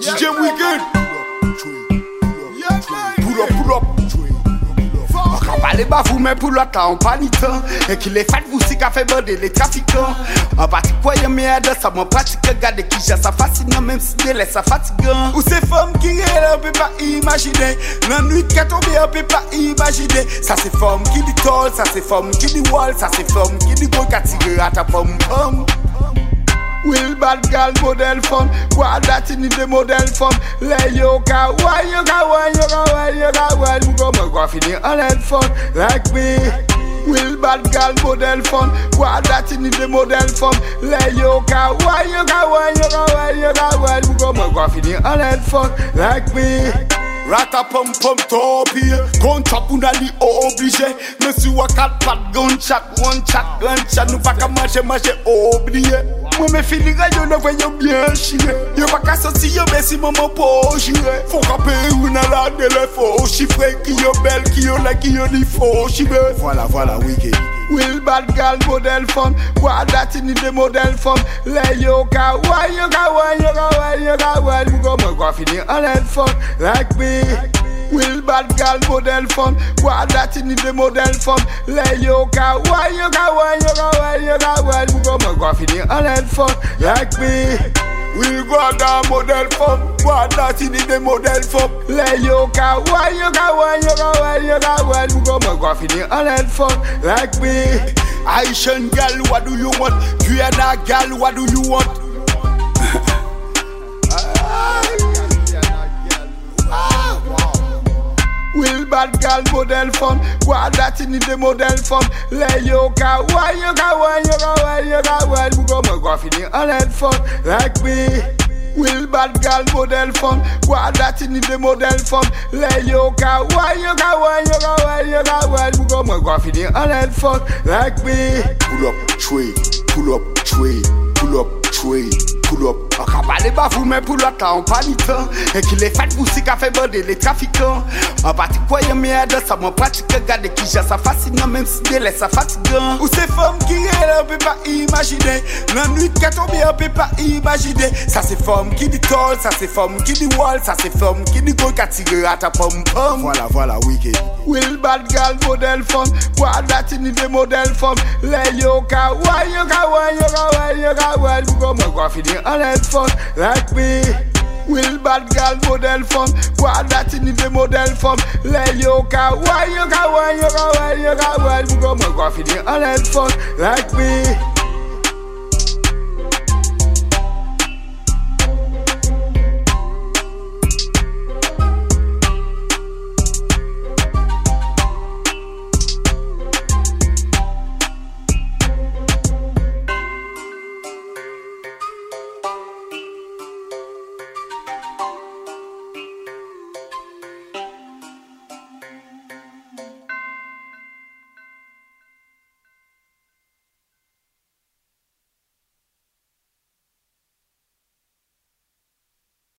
DJ Weekend Pull up, pull up. Kan pale bavou men pou lot la an panitan E ki le fat vousi ka fe bode le trafikan An pati kwayan me adan sa mwen patike Gade ki jan sa fascinan menm si de le sa fatigan Ou se fom ki rele an pe pa imagine Nan nwit ka tombe an pe pa imagine Sa se fom ki di tol, sa se fom ki di wol Sa se fom ki di gol ka tire ata pom pom Will bad girl model femme What that in the model femme Le yo ka why you ka why you ka why you ka why You go? Me go finir en head fun like me. Will bad girl model femme What that in the model femme Le yo ka why you ka why you ka why you ka why You go? Me go finir en head fun like me. Rata pom pom topi Gon chop nan li oblige. Men si wa kat pat gon chat One chat, gun chat Nou pa ka manje manje oubliye Mwen me fili re, yo ne veyon byen chire Yo baka soti, yo besi maman pou jire. Fon kape ou nan la delefo Chifre ki yo bel, ki yo la, ki yo li fo Chire Voilà, voilà, wiki Will bad gal model fom Kwa dati ni de model fom Le yo ka wan, yo ka wan, yo ka wan, yo ka wan Mwen go mwen kwa fini anel fom Like me. Will bad girl model femme What that in the model femme Le yo ka why you ka why you ka why you ka why You go me go finir en head fun like me. We go down model femme What that in the model femme Le yo ka why you ka why you ka why you ka why You go me go finir en head fun like me. Haitian girl what do you want? Guyana girl what do you want model femme What that in the model femme Le yo ka why you ka why you ka why you ka why You go me go finir en head fun. Like me Will bad girl model femme What that in the model femme Le yo ka why you ka why you ka why you ka why You go me go finir en head fun. Like me. Pull up tray, pull up tray, pull up tray Pull up, on ka pale ba vous men pou l'autre là on pas ni temps Et qu'il est fait vous si qu'a fait bander les trafiquants. En partie quoi y'a merde ça m'en pratique. Regardez qui j'ai ça fascinant même si délai ça fatigant. Ou ces femmes qui rêvent on peut pas imaginer. La nuit qui a tombé on peut pas imaginer. Ça c'est femme qui dit tol, ça c'est femme qui dit wall Ça c'est femme qui dit gros qu'a tiré à ta pomme pomme Voilà voilà wicked. Will bad girl model femme. What that in the model femme. Le yo ka why you ka why you ka you You go me go finir en head fun. Like me Will bad girl model femme What that in the model femme Le yo ka why you ka why you ka why you ka why You go me go finir en head fun. Like me